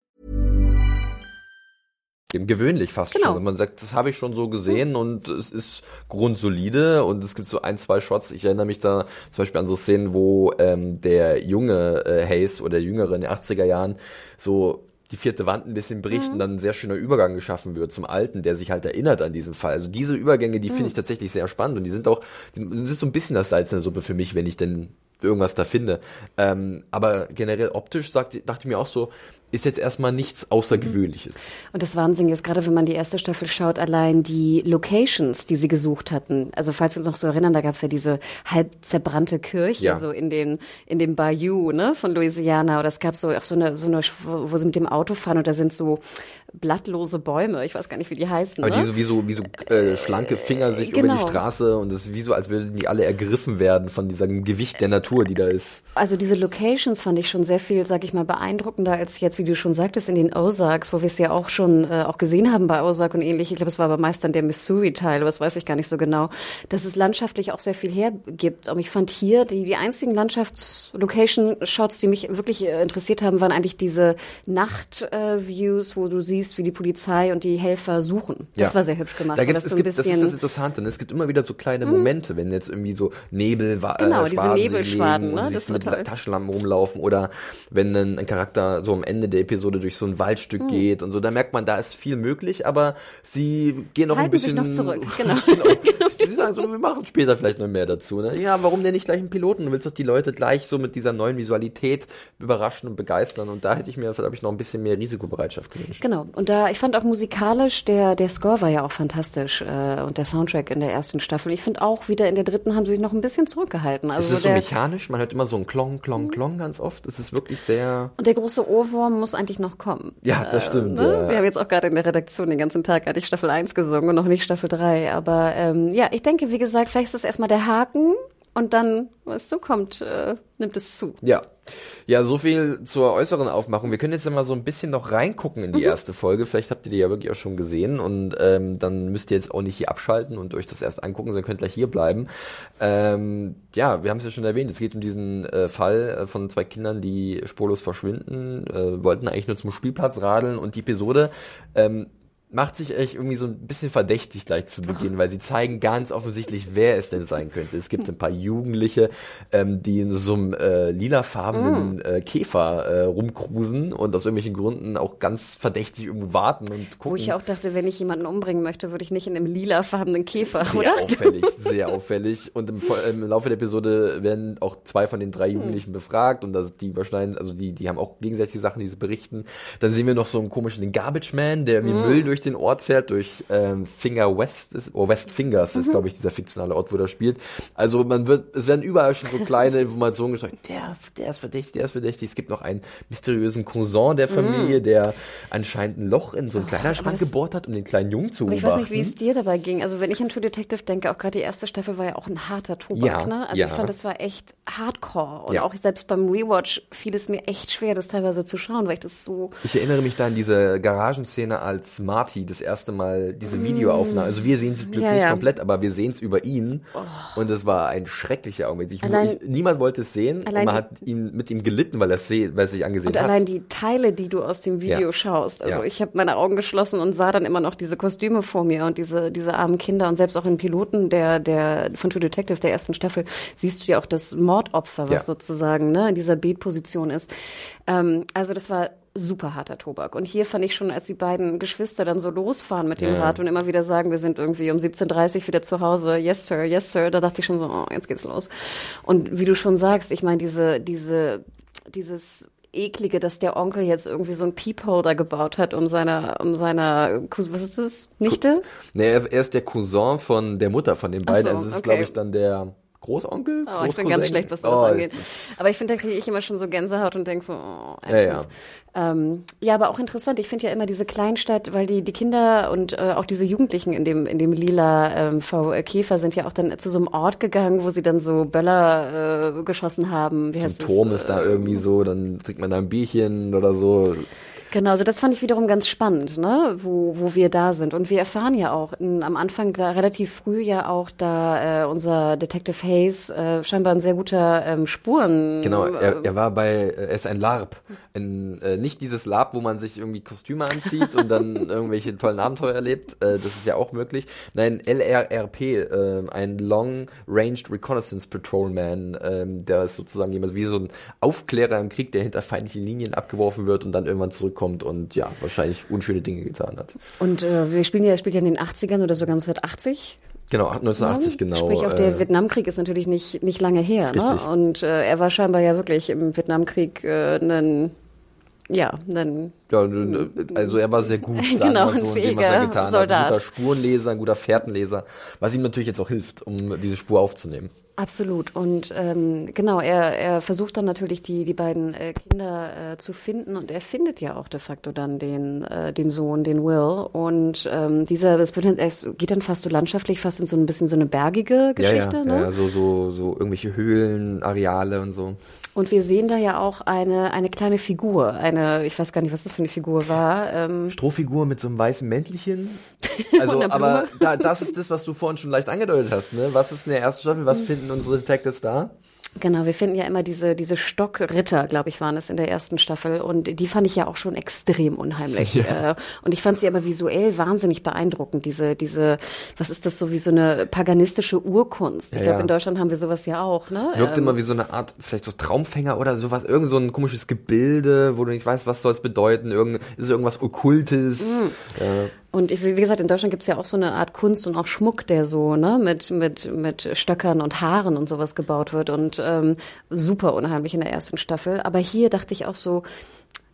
Eben gewöhnlich fast Genau. schon. Wenn man sagt, das habe ich schon so gesehen und es ist grundsolide und es gibt so ein, zwei Shots. Ich erinnere mich da zum Beispiel an so Szenen, wo ähm, der junge äh, Hayes oder der Jüngere in den 80er Jahren so die vierte Wand ein bisschen bricht und dann ein sehr schöner Übergang geschaffen wird zum Alten, der sich halt erinnert an diesen Fall. Also diese Übergänge, die finde ich tatsächlich sehr spannend und die sind auch, die sind so ein bisschen das Salz in der Suppe für mich, wenn ich denn irgendwas da finde. Ähm, aber generell optisch sagt, dachte ich mir auch so, ist jetzt erstmal nichts Außergewöhnliches. Und das Wahnsinnige ist, gerade wenn man die erste Staffel schaut, allein die Locations, die sie gesucht hatten. Also falls wir uns noch so erinnern, da gab es ja diese halb zerbrannte Kirche, Ja. so in dem, in dem Bayou, ne, von Louisiana. Oder es gab so auch so eine, so eine, wo sie mit dem Auto fahren und da sind so blattlose Bäume. Ich weiß gar nicht, wie die heißen. Aber ne? die so wie so, wie so äh, schlanke Finger sich über genau. die Straße und es ist wie so, als würden die alle ergriffen werden von diesem Gewicht der Natur, die da ist. Also diese Locations fand ich schon sehr viel, sag ich mal, beeindruckender als jetzt, wie du schon sagtest, in den Ozarks, wo wir es ja auch schon äh, auch gesehen haben bei Ozark und ähnlich. Ich glaube, es war aber meist dann der Missouri-Teil, das weiß ich gar nicht so genau, dass es landschaftlich auch sehr viel hergibt. Aber ich fand hier, die, die einzigen Landschafts-Location-Shots, die mich wirklich äh, interessiert haben, waren eigentlich diese Nacht-Views, wo du siehst, wie die Polizei und die Helfer suchen. Das Ja. war sehr hübsch gemacht. Da gibt's, das es so gibt, das ist das Interessante. Ne? Es gibt immer wieder so kleine Momente, wenn jetzt irgendwie so Nebel, wa- Genau, äh, diese Nebelschwaden, legen ne? und Das war mit toll. Taschenlampen rumlaufen oder wenn ein, ein Charakter so am Ende der Episode durch so ein. Waldstück geht und so, da merkt man, da ist viel möglich, aber sie gehen noch ein Halten sich bisschen noch zurück, genau. Sie sagen so, wir machen später vielleicht noch mehr dazu. Ne? Ja, warum denn nicht gleich einen Piloten? Du willst doch die Leute gleich so mit dieser neuen Visualität überraschen und begeistern. Und da hätte ich mir, glaube ich, noch ein bisschen mehr Risikobereitschaft gewünscht. Genau. Und da, ich fand auch musikalisch, der, der Score war ja auch fantastisch äh, und der Soundtrack in der ersten Staffel. Ich finde auch wieder in der dritten haben sie sich noch ein bisschen zurückgehalten. Es Also ist so mechanisch, man hört immer so ein Klong, Klong, Klong ganz oft. Es ist wirklich sehr. und der große Ohrwurm muss eigentlich noch kommen. Ja, das stimmt. Ne? ja. Wir haben jetzt auch gerade in der Redaktion den ganzen Tag hatte ich Staffel 1 gesungen und noch nicht Staffel 3. Aber ähm, ja, ich denke, wie gesagt, vielleicht ist das erstmal der Haken und dann, weißt du, kommt, äh, nimmt es zu. Ja. Ja, so viel zur äußeren Aufmachung. Wir können jetzt ja mal so ein bisschen noch reingucken in die erste Folge. Vielleicht habt ihr die ja wirklich auch schon gesehen und ähm, dann müsst ihr jetzt auch nicht hier abschalten und euch das erst angucken, sondern könnt gleich hier bleiben. Ähm, ja, wir haben es ja schon erwähnt, es geht um diesen äh, Fall äh, von zwei Kindern, die spurlos verschwinden, äh, wollten eigentlich nur zum Spielplatz radeln und die Episode ähm, macht sich echt irgendwie so ein bisschen verdächtig gleich zu Beginn, weil sie zeigen ganz offensichtlich, wer es denn sein könnte. Es gibt ein paar Jugendliche, ähm, die in so einem äh, lilafarbenen Mm. äh, Käfer äh, rumcruisen und aus irgendwelchen Gründen auch ganz verdächtig irgendwo warten und gucken. Wo ich auch dachte, wenn ich jemanden umbringen möchte, würde ich nicht in einem lilafarbenen Käfer, sehr oder? auffällig, sehr auffällig. Und im, im Laufe der Episode werden auch zwei von den drei Hm. Jugendlichen befragt und das, die überschneiden, also die, die haben auch gegenseitige Sachen, die sie berichten. Dann sehen wir noch so einen komischen den Garbage Man, der wie Müll durch den Ort fährt, durch ähm, Finger West ist, oder West Fingers Mhm. ist, glaube ich, dieser fiktionale Ort, wo der spielt. Also man wird, es werden überall schon so kleine Informationen gestreut. Der, der ist verdächtig, der ist verdächtig. Es gibt noch einen mysteriösen Cousin der Familie, der anscheinend ein Loch in so einen Kleiderschrank Mhm. das- gebohrt hat, um den kleinen Jungen zu Aber ich beobachten. weiß nicht, wie es dir dabei ging. Also wenn ich an True Detective denke, auch gerade die erste Staffel war ja auch ein harter Tobak, Ja, ne? Also ja. ich fand, das war echt hardcore. Und Ja. auch selbst beim Rewatch fiel es mir echt schwer, das teilweise zu schauen, weil ich das so Ich erinnere mich da an diese Garagenszene, als Marty das erste Mal diese Videoaufnahme, also wir sehen es Mm. Ja, nicht ja. Oh. komplett, aber wir sehen es über ihn und es war ein schrecklicher Augenblick. Ich, Allein- ich, niemand wollte es sehen und man hat ihm, mit ihm gelitten, weil er es sich angesehen Und hat. allein die Teile, die du aus dem Video Ja. schaust. Also ich habe meine Augen geschlossen und sah dann immer noch diese Kostüme vor mir und diese, diese armen Kinder und selbst auch in Piloten der, der von True Detective der ersten Staffel siehst du ja auch das Mordopfer, was sozusagen ne, in dieser Beatposition ist. Ähm, also das war super harter Tobak. Und hier fand ich schon, als die beiden Geschwister dann so losfahren mit dem Ja. Rad und immer wieder sagen, wir sind irgendwie um 17.30 wieder zu Hause, yes sir, yes sir, da dachte ich schon so, oh, jetzt geht's los. Und wie du schon sagst, ich meine, diese, diese, dieses eklige, dass der Onkel jetzt irgendwie so ein Peepholder gebaut hat, um seiner, um seiner, was ist das, Nichte? Nee, er, ist der Cousin von der Mutter von den beiden, so, also es ist, okay. glaube ich, dann der Großonkel? Oh, ich bin ganz schlecht, was das Oh, angeht. Aber ich finde, da kriege ich immer schon so Gänsehaut und denke so, oh, Ja, ätzend. ja. Ähm, ja, aber auch interessant. Ich finde ja immer diese Kleinstadt, weil die, die Kinder und äh, auch diese Jugendlichen in dem, in dem lila ähm, V äh, Käfer sind ja auch dann zu so einem Ort gegangen, wo sie dann so Böller äh, geschossen haben. Wie So ein Turm ist da irgendwie so, dann trinkt man da ein Bierchen oder so. Genau, also das fand ich wiederum ganz spannend, ne, wo, wo wir da sind. Und wir erfahren ja auch in, am Anfang da relativ früh ja auch, da äh, unser Detective Hayes äh, scheinbar ein sehr guter ähm, Spuren. Genau, er, er war bei, äh, er ist ein LARP. Ein, äh, nicht dieses LARP, wo man sich irgendwie Kostüme anzieht und dann irgendwelche tollen Abenteuer erlebt. Äh, das ist ja auch möglich. Nein, LRRP, äh, ein Long Ranged Reconnaissance Patrolman. Ähm, der ist sozusagen jemand wie so ein Aufklärer im Krieg, der hinter feindlichen Linien abgeworfen wird und dann irgendwann zurückkommt und ja, wahrscheinlich unschöne Dinge getan hat. Und äh, wir spielen ja, spielt ja in den 80ern oder sogar 1980. Genau, 1980 genau. Sprich, auch der äh, Vietnamkrieg ist natürlich nicht, nicht lange her. Ne? Und äh, er war scheinbar ja wirklich im Vietnamkrieg äh, ein, ja, ein Ja, also er war sehr gut, sagen Genau, wir ein so, in dem, was er getan hat. Soldat. Ein guter Spurenleser, ein guter Fährtenleser, was ihm natürlich jetzt auch hilft, um diese Spur aufzunehmen. Absolut. Und ähm, genau, er, er versucht dann natürlich die, die beiden äh, Kinder äh, zu finden und er findet ja auch de facto dann den, äh, den Sohn, den Will. Und ähm, dieser, das wird dann, es geht dann fast so landschaftlich, fast in so ein bisschen so eine bergige Geschichte. ja, ja, ne? ja, so, so, so irgendwelche Höhlen, Areale und so. Und wir sehen da ja auch eine, eine kleine Figur, eine, ich weiß gar nicht, was das für eine Figur war. Ähm, Strohfigur mit so einem weißen Mäntelchen. Also, aber da, das ist das, was du vorhin schon leicht angedeutet hast, ne? Was ist in der ersten Staffel? Mhm. Was finden unsere Detectives da? Genau, wir finden ja immer diese, diese Stockritter, glaube ich, waren es in der ersten Staffel. Und die fand ich ja auch schon extrem unheimlich. Äh, Und ich fand sie aber visuell wahnsinnig beeindruckend. Diese, diese, was ist das so wie so eine paganistische Urkunst? Ich Ja, glaube, ja. in Deutschland haben wir sowas ja auch, ne? Wirkt Ähm, immer wie so eine Art, vielleicht so Traumfänger oder sowas, irgend so ein komisches Gebilde, wo du nicht weißt, was soll es bedeuten, irgend, ist es irgendwas Okkultes. Mhm. Äh, Und ich, wie gesagt, in Deutschland gibt's ja auch so eine Art Kunst und auch Schmuck, der so ne mit mit mit Stöckern und Haaren und sowas gebaut wird und ähm, super unheimlich in der ersten Staffel. Aber hier dachte ich auch so.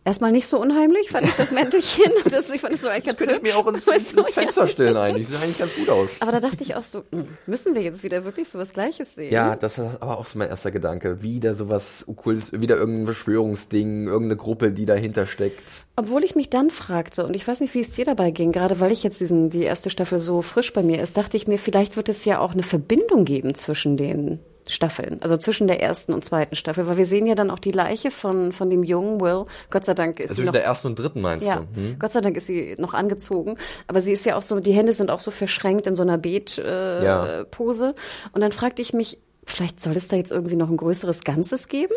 Erstmal nicht so unheimlich, fand ich das Mäntelchen. Das, ich fand es so eigentlich ganz könnte ich hübsch. mir auch ins, ins Fenster stellen eigentlich. Sieht eigentlich ganz gut aus. Aber da dachte ich auch so, hm, müssen wir jetzt wieder wirklich sowas Gleiches sehen? Ja, das ist aber auch so mein erster Gedanke. Wieder sowas Okkultes, wieder irgendein Verschwörungsding, irgendeine Gruppe, die dahinter steckt. Obwohl ich mich dann fragte, und ich weiß nicht, wie es dir dabei ging, gerade weil ich jetzt diesen, die erste Staffel so frisch bei mir ist, dachte ich mir, vielleicht wird es ja auch eine Verbindung geben zwischen den Staffeln, also zwischen der ersten und zweiten Staffel, weil wir sehen ja dann auch die Leiche von, von dem jungen Will. Gott sei Dank ist Also sie noch, der ersten und dritten meinst ja, du? Hm? Gott sei Dank ist sie noch angezogen, aber sie ist ja auch so, die Hände sind auch so verschränkt in so einer Beet-Pose. Äh, Ja. Pose. Und dann fragte ich mich, vielleicht soll es da jetzt irgendwie noch ein größeres Ganzes geben?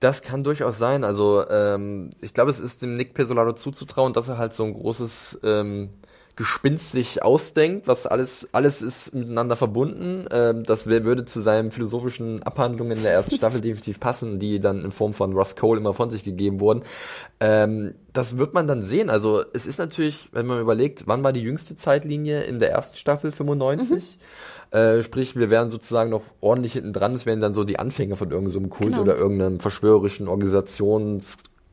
Das kann durchaus sein. Also ähm, ich glaube, es ist dem Nick Pesolano zuzutrauen, dass er halt so ein großes ähm, Gespinst sich ausdenkt, was alles, alles ist miteinander verbunden. Ähm, das würde zu seinen philosophischen Abhandlungen in der ersten Staffel definitiv passen, die dann in Form von Ross Cole immer von sich gegeben wurden. Ähm, das wird man dann sehen. Also es ist natürlich, wenn man überlegt, wann war die jüngste Zeitlinie in der ersten Staffel 95? Äh, sprich, wir wären sozusagen noch ordentlich hinten dran. Es wären dann so die Anfänge von irgendeinem so Kult Genau. oder irgendeinem verschwörerischen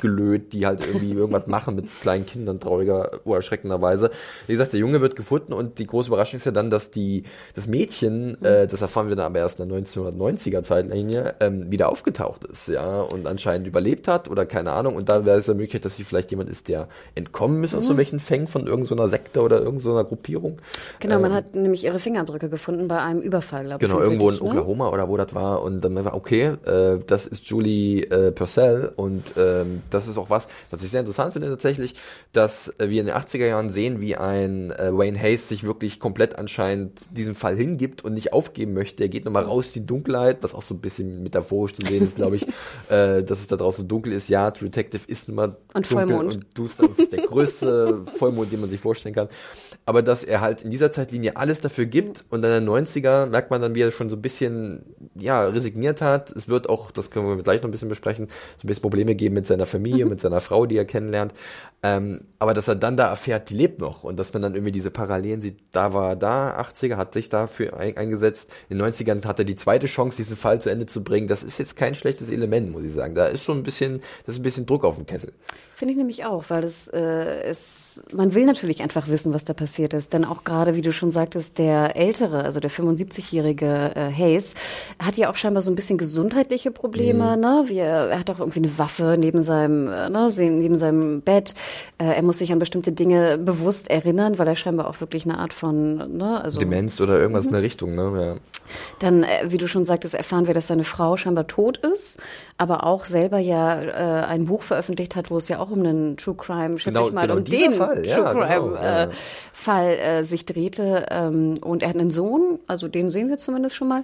Organisationsgelöt, die halt irgendwie irgendwas machen mit kleinen Kindern, trauriger oder erschreckenderweise. Wie gesagt, der Junge wird gefunden und die große Überraschung ist ja dann, dass die, das Mädchen, äh, das erfahren wir dann aber erst in der 1990er Zeitlinie, ähm, wieder aufgetaucht ist, ja, und anscheinend überlebt hat oder keine Ahnung. Und da wäre es ja möglich, dass sie vielleicht jemand ist, der entkommen ist aus so welchen Fängen von irgendeiner Sekte oder irgendeiner Gruppierung. Genau, man Ähm, hat nämlich ihre Fingerabdrücke gefunden bei einem Überfall, glaube ich. Genau, irgendwo in ne? Oklahoma oder wo das war. Und dann war, okay, äh, das ist Julie äh, Purcell und ähm, das ist auch was, was ich sehr interessant finde tatsächlich, dass wir in den 80er Jahren sehen, wie ein äh, Wayne Hayes sich wirklich komplett anscheinend diesem Fall hingibt und nicht aufgeben möchte. Er geht nochmal raus in die Dunkelheit, was auch so ein bisschen metaphorisch zu sehen ist, glaube ich, äh, dass es da draußen dunkel ist. Ja, True Detective ist nun mal Und dunkel Vollmond. und duster, das ist der größte Vollmond, den man sich vorstellen kann. Aber dass er halt in dieser Zeitlinie alles dafür gibt und dann in den 90er merkt man dann, wie er schon so ein bisschen, ja, resigniert hat. Es wird auch, das können wir gleich noch ein bisschen besprechen, so ein bisschen Probleme geben mit seiner Familie, mit seiner Frau, die er kennenlernt. Ähm, aber dass er dann da erfährt, die lebt noch und dass man dann irgendwie diese Parallelen sieht, da war er da, 80er, hat sich dafür ein, eingesetzt. In den 90ern hat er die zweite Chance, diesen Fall zu Ende zu bringen. Das ist jetzt kein schlechtes Element, muss ich sagen. Da ist schon ein bisschen, das ist ein bisschen Druck auf dem Kessel. Finde ich nämlich auch, weil das äh, ist, man will natürlich einfach wissen, was da passiert ist. Denn auch gerade, wie du schon sagtest, der ältere, also der 75-jährige äh, Hayes, hat ja auch scheinbar so ein bisschen gesundheitliche Probleme. Ne? Wie, er hat auch irgendwie eine Waffe neben seinem, äh, ne, neben seinem Bett. Äh, er muss sich an bestimmte Dinge bewusst erinnern, weil er scheinbar auch wirklich eine Art von, ne, also Demenz oder irgendwas in der Richtung, ne? Ja. Dann, äh, wie du schon sagtest, erfahren wir, dass seine Frau scheinbar tot ist, aber auch selber ja äh, ein Buch veröffentlicht hat, wo es ja auch um einen True Crime, schätze Genau, ich mal, genau, um den Fall, ja, True Crime genau, ja. äh, Fall äh, sich drehte. Ähm, und er hat einen Sohn, also den sehen wir zumindest schon mal.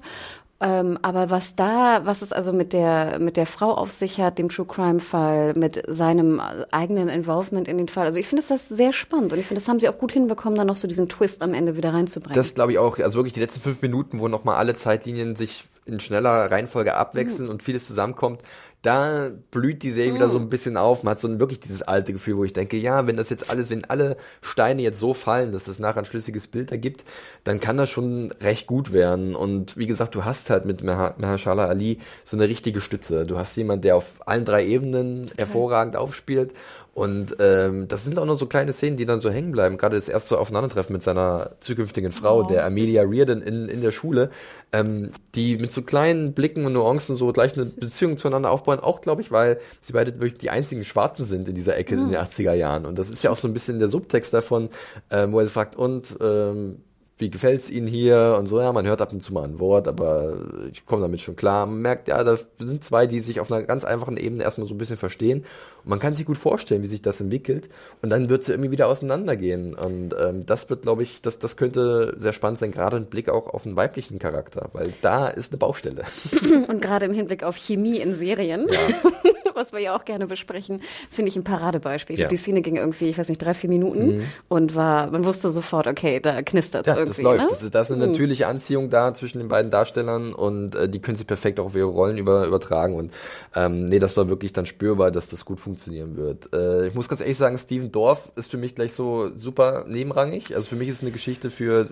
Ähm, aber was da, was es also mit der mit der Frau auf sich hat, dem True Crime Fall, mit seinem eigenen Involvement in den Fall. Also ich finde das sehr spannend und ich finde, das haben sie auch gut hinbekommen, dann noch so diesen Twist am Ende wieder reinzubringen. Das glaube ich auch. Also wirklich die letzten fünf Minuten, wo nochmal alle Zeitlinien sich in schneller Reihenfolge abwechseln und vieles zusammenkommt, da blüht die Serie wieder so ein bisschen auf. Man hat so wirklich dieses alte Gefühl, wo ich denke, ja, wenn das jetzt alles, wenn alle Steine jetzt so fallen, dass es nachher ein schlüssiges Bild ergibt, dann kann das schon recht gut werden. Und wie gesagt, du hast halt mit Mahershala Ali so eine richtige Stütze. Du hast jemanden, der auf allen drei Ebenen hervorragend aufspielt. Und ähm, das sind auch nur so kleine Szenen, die dann so hängen bleiben. Gerade das erste Aufeinandertreffen mit seiner zukünftigen Frau, der Amelia Reardon in, in der Schule, ähm, die mit so kleinen Blicken und Nuancen so gleich eine Beziehung zueinander aufbauen. Auch, glaube ich, weil sie beide wirklich die einzigen Schwarzen sind in dieser Ecke in den 80er Jahren. Und das ist ja auch so ein bisschen der Subtext davon, ähm, wo er fragt, und ähm, wie gefällt's Ihnen hier? Und so, ja, man hört ab und zu mal ein Wort, aber ich komme damit schon klar. Man merkt, ja, da sind zwei, die sich auf einer ganz einfachen Ebene erstmal so ein bisschen verstehen. Und man kann sich gut vorstellen, wie sich das entwickelt. Und dann wird es irgendwie wieder auseinandergehen. Und ähm, das wird, glaube ich, das, das könnte sehr spannend sein, gerade mit Blick auch auf einen weiblichen Charakter, weil da ist eine Baustelle. Und gerade im Hinblick auf Chemie in Serien, was wir ja auch gerne besprechen, finde ich ein Paradebeispiel. Ja. Die Szene ging irgendwie, ich weiß nicht, drei, vier Minuten und war, man wusste sofort, okay, da knistert es Ja, irgendwie. das läuft. Ne? Das ist, da ist eine natürliche Anziehung da zwischen den beiden Darstellern und äh, die können sich perfekt auch auf ihre Rollen über, übertragen. Und ähm, nee, das war wirklich dann spürbar, dass das gut funktionieren wird. Äh, ich muss ganz ehrlich sagen, Steven Dorff ist für mich gleich so super nebenrangig. Also für mich ist es eine Geschichte für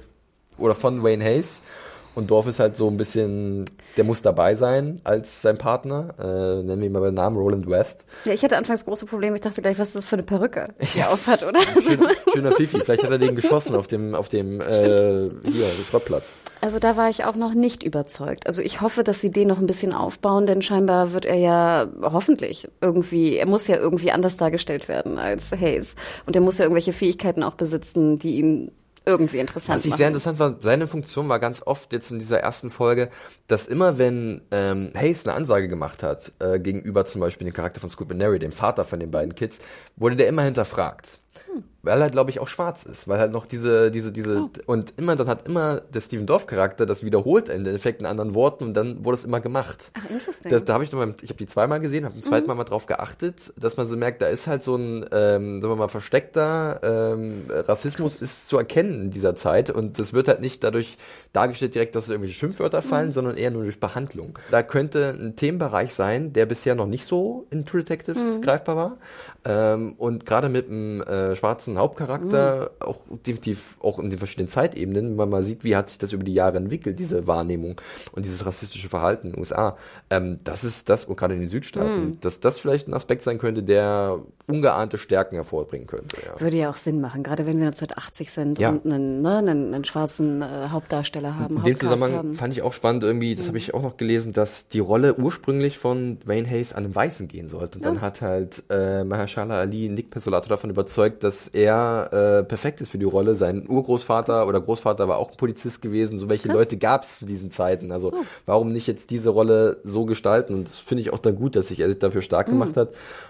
oder von Wayne Hayes. Und Dorf ist halt so ein bisschen, der muss dabei sein als sein Partner. Äh, nennen wir ihn mal beim Namen Roland West. Ja, ich hatte anfangs große Probleme. Ich dachte gleich, was ist das für eine Perücke, die er aufhat, oder? Schön, schöner Fifi. Vielleicht hat er den geschossen auf dem, auf dem äh, hier, Schrottplatz. Also da war ich auch noch nicht überzeugt. Also ich hoffe, dass sie den noch ein bisschen aufbauen, denn scheinbar wird er ja hoffentlich irgendwie, er muss ja irgendwie anders dargestellt werden als Hayes. Und er muss ja irgendwelche Fähigkeiten auch besitzen, die ihn irgendwie interessant Was ich machen. sehr interessant war, seine Funktion war ganz oft jetzt in dieser ersten Folge, dass immer wenn ähm, Hayes eine Ansage gemacht hat, äh, gegenüber zum Beispiel dem Charakter von Scoot McNary, dem Vater von den beiden Kids, wurde der immer hinterfragt. Weil er, glaube ich, auch schwarz ist, weil halt noch diese, diese, diese, Oh. und immer, dann hat immer der Steven Dorff-Charakter das wiederholt im Endeffekt in anderen Worten und dann wurde es immer gemacht. Ach, interesting. Das, da habe ich noch mal, ich habe die zweimal gesehen, habe ein zweites Mal mal drauf geachtet, dass man so merkt, da ist halt so ein, ähm, sagen wir mal, versteckter ähm, Rassismus ist zu erkennen in dieser Zeit und das wird halt nicht dadurch dargestellt direkt, dass irgendwelche Schimpfwörter fallen, sondern eher nur durch Behandlung. Da könnte ein Themenbereich sein, der bisher noch nicht so in True Detective greifbar war ähm, und gerade mit einem äh, schwarzen Hauptcharakter auch definitiv auch in den verschiedenen Zeitebenen, wenn man mal sieht, wie hat sich das über die Jahre entwickelt, diese Wahrnehmung und dieses rassistische Verhalten in den USA. Ähm, das ist das, und gerade in den Südstaaten, dass das vielleicht ein Aspekt sein könnte, der ungeahnte Stärken hervorbringen könnte. Ja. Würde ja auch Sinn machen, gerade wenn wir 1980 sind Ja. und einen, ne, einen, einen schwarzen äh, Hauptdarsteller haben. In dem Zusammenhang haben. fand ich auch spannend irgendwie, das habe ich auch noch gelesen, dass die Rolle ursprünglich von Wayne Hayes an einem Weißen gehen sollte. Und dann hat halt äh, Mahershala Ali Nick Pesolato davon überzeugt, dass er äh, perfekt ist für die Rolle. Sein Urgroßvater oder Großvater war auch ein Polizist gewesen. So welche Leute gab es zu diesen Zeiten. Also warum nicht jetzt diese Rolle so gestalten? Und das finde ich auch dann gut, dass sich er sich dafür stark gemacht hat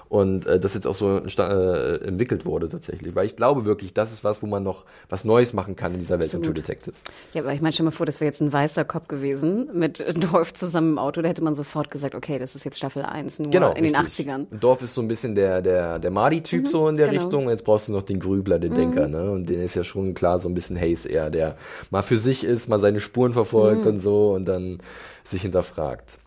und äh, das jetzt auch so äh, entwickelt wurde tatsächlich. Weil ich glaube wirklich, das ist was, wo man noch was Neues machen kann in dieser Welt von True Detective. Ja, aber ich meine, stell mal vor, das wäre jetzt ein weißer Cop gewesen mit Dolph zusammen im Auto. Da hätte man sofort gesagt, okay, das ist jetzt Staffel 1, nur Genau, in den richtig. 80ern. Dorf ist so ein bisschen der, der, der Mardi-Typ so in der genau. Richtung. Jetzt brauchst du noch den Grübler, den Denker, ne? Und den ist ja schon klar so ein bisschen Hayes eher, der mal für sich ist, mal seine Spuren verfolgt und so und dann sich hinterfragt.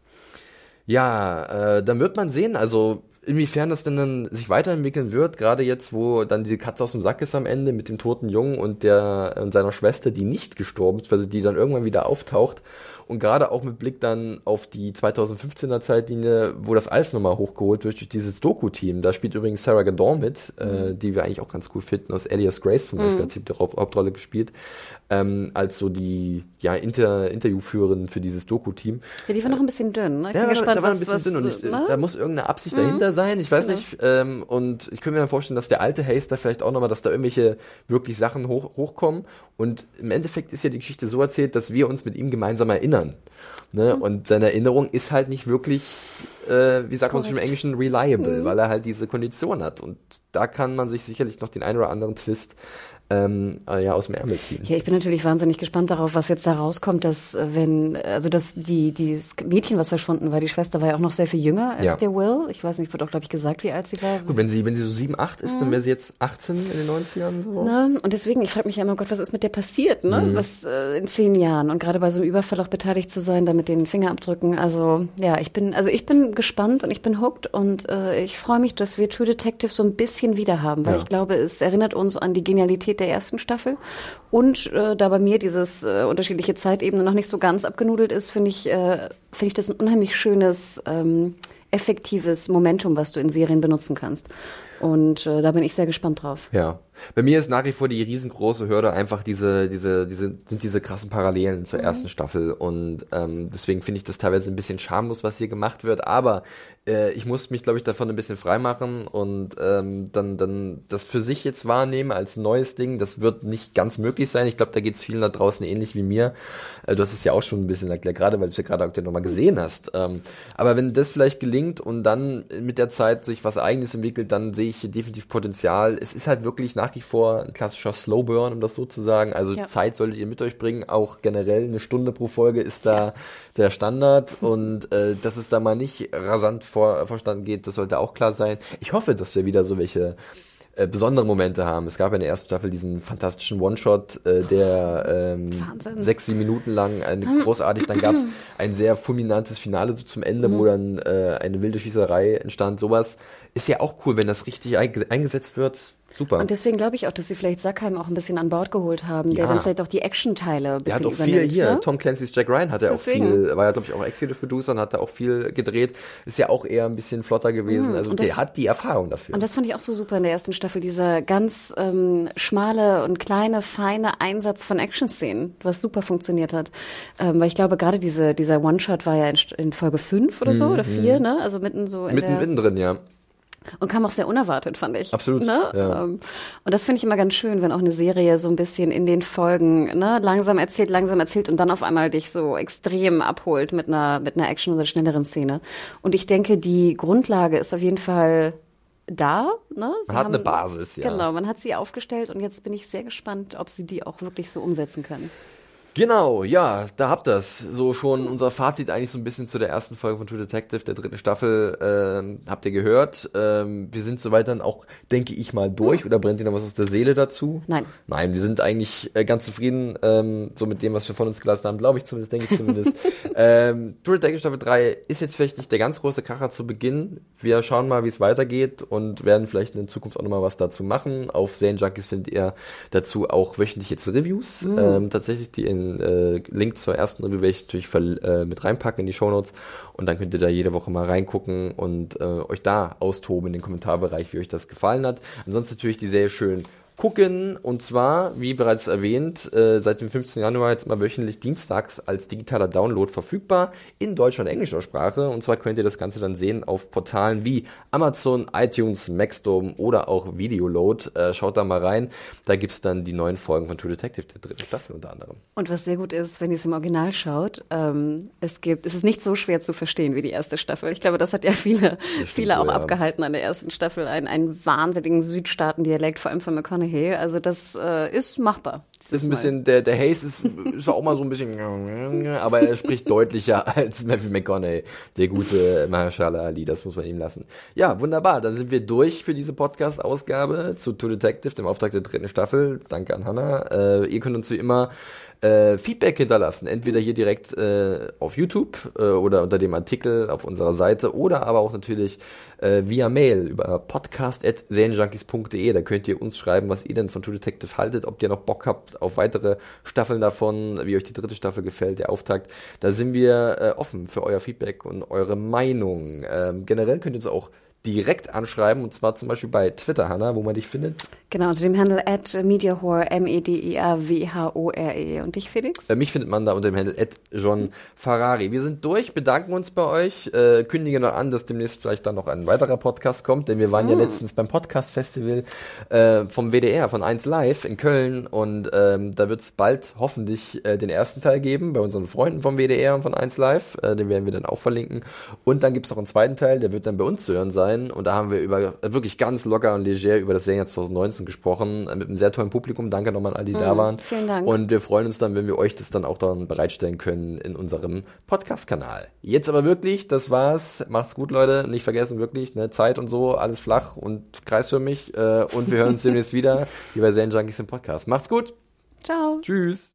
Ja, äh, dann wird man sehen, also inwiefern das denn dann sich weiterentwickeln wird, gerade jetzt, wo dann die Katze aus dem Sack ist am Ende mit dem toten Jungen und der und seiner Schwester, die nicht gestorben ist, sie die dann irgendwann wieder auftaucht. Und gerade auch mit Blick dann auf die 2015er Zeitlinie, wo das alles nochmal hochgeholt wird durch dieses Doku-Team. Da spielt übrigens Sarah Gadon mit, äh, die wir eigentlich auch ganz cool finden. Aus Elias Grace zum Beispiel hat sie die Haupt- Hauptrolle gespielt. Ähm, als so die ja, Inter Interviewführerin für dieses Doku-Team. Ja, die war noch ein bisschen dünn. Ne? Ich Ja, bin gespannt, da war was, ein bisschen was, dünn und ich, ne? da muss irgendeine Absicht dahinter sein. Ich weiß nicht. Ähm, und ich könnte mir vorstellen, dass der alte Hayes da vielleicht auch nochmal, dass da irgendwelche wirklich Sachen hoch, hochkommen. Und im Endeffekt ist ja die Geschichte so erzählt, dass wir uns mit ihm gemeinsam erinnern. Ne? Und seine Erinnerung ist halt nicht wirklich, äh, wie sagt man schön im Englischen, reliable, weil er halt diese Kondition hat. Und da kann man sich sicherlich noch den einen oder anderen Twist ähm, äh, ja, aus dem Ärmel ziehen. Ja, ich bin natürlich wahnsinnig gespannt darauf, was jetzt da rauskommt, dass äh, wenn, also dass die, dieses Mädchen, was verschwunden war, die Schwester war ja auch noch sehr viel jünger als Ja. der Will. Ich weiß nicht, wird auch, glaube ich, gesagt, wie alt sie war. Gut, wenn sie, wenn sie so 7, 8 ist, dann wäre sie jetzt 18 in den 90ern. So. Ne? Und deswegen, ich frage mich ja immer, Gott, was ist mit der passiert, ne? Was äh, in zehn Jahren und gerade bei so einem Überfall auch beteiligt zu sein, da mit den Fingerabdrücken. Also ja, ich bin, also ich bin gespannt und ich bin hooked und äh, ich freue mich, dass wir True Detective so ein bisschen wieder haben, weil Ja. ich glaube, es erinnert uns an die Genialität der ersten Staffel und äh, da bei mir dieses äh, unterschiedliche Zeitebene noch nicht so ganz abgenudelt ist, finde ich, äh, finde ich das ein unheimlich schönes ähm, effektives Momentum, was du in Serien benutzen kannst. Und äh, da bin ich sehr gespannt drauf. Ja. Bei mir ist nach wie vor die riesengroße Hürde einfach diese, diese, diese, sind diese krassen Parallelen zur ersten Staffel. Und ähm, deswegen finde ich das teilweise ein bisschen schamlos, was hier gemacht wird. Aber äh, ich muss mich, glaube ich, davon ein bisschen freimachen und ähm, dann, dann das für sich jetzt wahrnehmen als neues Ding. Das wird nicht ganz möglich sein. Ich glaube, da geht es vielen da draußen ähnlich wie mir. Äh, du hast es ja auch schon ein bisschen erklärt, gerade weil du es ja gerade aktuell nochmal gesehen hast. Ähm, aber wenn das vielleicht gelingt und dann mit der Zeit sich was Eigenes entwickelt, dann sehe ich hier definitiv Potenzial. Es ist halt wirklich nach wie vor ein klassischer Slowburn, um das so zu sagen. Also Ja. Zeit solltet ihr mit euch bringen. Auch generell eine Stunde pro Folge ist da der Standard. Und äh, dass es da mal nicht rasant vor, vorstanden geht, das sollte auch klar sein. Ich hoffe, dass wir wieder so welche äh, besondere Momente haben. Es gab in der ersten Staffel diesen fantastischen One-Shot, äh, der ähm, Wahnsinn. sechs, sieben Minuten lang, eine großartig. Dann gab es ein sehr fulminantes Finale so zum Ende, Mhm. wo dann äh, eine wilde Schießerei entstand. Sowas ist ja auch cool, wenn das richtig einge eingesetzt wird. Super. Und deswegen glaube ich auch, dass sie vielleicht Sackheim auch ein bisschen an Bord geholt haben, der Ja. dann vielleicht auch die Action-Teile ein Der hat bisschen auch viel hier. ne? Tom Clancy's Jack Ryan hat ja auch viel, war ja glaube ich auch Executive Producer und hat da auch viel gedreht. Ist ja auch eher ein bisschen flotter gewesen. also Mhm. und das- der hat die Erfahrung dafür. Und das fand ich auch so super in der ersten Staffel, dieser ganz ähm, schmale und kleine, feine Einsatz von Action-Szenen, was super funktioniert hat. Ähm, weil ich glaube, gerade diese, dieser One-Shot war ja in, in Folge fünf oder so, oder vier, ne? Also mitten so in Mhm, Mitten, der... mittendrin, ja. Und kam auch sehr unerwartet, fand ich. Absolut, Ne? ja. Ähm, Und das finde ich immer ganz schön, wenn auch eine Serie so ein bisschen in den Folgen ne, langsam erzählt, langsam erzählt und dann auf einmal dich so extrem abholt mit einer, mit einer Action- oder schnelleren Szene. Und ich denke, die Grundlage ist auf jeden Fall da. Ne? Man hat eine Basis, ja. Genau, man hat sie aufgestellt und jetzt bin ich sehr gespannt, ob sie die auch wirklich so umsetzen können. Genau, ja, da habt ihr's. So schon unser Fazit eigentlich so ein bisschen zu der ersten Folge von True Detective, der dritten Staffel, ähm, habt ihr gehört. Ähm, wir sind soweit dann auch, denke ich mal, durch. Oder brennt ihr noch was aus der Seele dazu? Nein. Nein, wir sind eigentlich äh, ganz zufrieden, ähm, so mit dem, was wir von uns gelassen haben, glaube ich zumindest, denke ich zumindest. ähm, True Detective Staffel 3 ist jetzt vielleicht nicht der ganz große Kracher zu Beginn. Wir schauen mal, wie es weitergeht und werden vielleicht in Zukunft auch nochmal was dazu machen. Auf Junkies findet ihr dazu auch wöchentlich jetzt Reviews, Mhm. ähm, tatsächlich, die in äh, Link zur ersten Review werde ich natürlich äh, mit reinpacken in die Shownotes und dann könnt ihr da jede Woche mal reingucken und äh, euch da austoben in den Kommentarbereich, wie euch das gefallen hat. Ansonsten natürlich die Serie schön gucken und zwar, wie bereits erwähnt, äh, seit dem 15. Januar jetzt mal wöchentlich dienstags als digitaler Download verfügbar in deutscher und englischer Sprache und zwar könnt ihr das Ganze dann sehen auf Portalen wie Amazon, iTunes, Maxdome oder auch Videoload. Äh, schaut da mal rein, da gibt's dann die neuen Folgen von True Detective der dritten Staffel unter anderem. Und was sehr gut ist, wenn ihr es im Original schaut, ähm, es gibt, es ist nicht so schwer zu verstehen wie die erste Staffel. Ich glaube, das hat ja viele, viele auch ja. abgehalten an der ersten Staffel. Ein, einen wahnsinnigen Südstaaten-Dialekt, vor allem von McConaughey. Also das äh, ist machbar. ist ein bisschen, der, der Hayes ist, ist auch mal so ein bisschen, aber er spricht deutlicher als Matthew McConaughey, der gute Mahershala Ali, das muss man ihm lassen. Ja, wunderbar, dann sind wir durch für diese Podcast-Ausgabe zu True Detective, dem Auftrag der dritten Staffel. Danke an Hannah. Äh, ihr könnt uns wie immer äh, Feedback hinterlassen, entweder hier direkt äh, auf YouTube äh, oder unter dem Artikel auf unserer Seite oder aber auch natürlich äh, via Mail über podcast.serienjunkies.de. Da könnt ihr uns schreiben, was ihr denn von True Detective haltet, ob ihr noch Bock habt auf weitere Staffeln davon, wie euch die dritte Staffel gefällt, der Auftakt. Da sind wir äh, offen für euer Feedback und eure Meinung. Ähm, generell könnt ihr uns auch direkt anschreiben und zwar zum Beispiel bei Twitter, Hanna, wo man dich findet. Genau, unter dem Handle at MediaHore, M-E-D-I-A-W-H-O-R-E. Und dich, Felix? Äh, mich findet man da unter dem Handle John Ferrari. Wir sind durch, bedanken uns bei euch, äh, kündigen noch an, dass demnächst vielleicht dann noch ein weiterer Podcast kommt, denn wir waren ja letztens beim Podcast Festival äh, vom WDR, von 1 Live in Köln und ähm, da wird es bald hoffentlich äh, den ersten Teil geben bei unseren Freunden vom WDR und von 1 Live, äh, den werden wir dann auch verlinken und dann gibt's noch einen zweiten Teil, der wird dann bei uns zu hören sein und da haben wir über wirklich ganz locker und leger über das Jahr 2019 gesprochen, äh, mit einem sehr tollen Publikum, danke nochmal an alle, die da waren. vielen Dank. Und wir freuen uns dann, wenn wir euch das dann auch dann bereitstellen können in unserem Podcast-Kanal. Jetzt aber wirklich, das war's. Macht's gut, Leute. Nicht vergessen, wirklich, ne, Zeit und so, alles flach und kreisförmig. Äh, und wir hören uns demnächst wieder hier bei Zen Junkies im Podcast. Macht's gut. Ciao. Tschüss.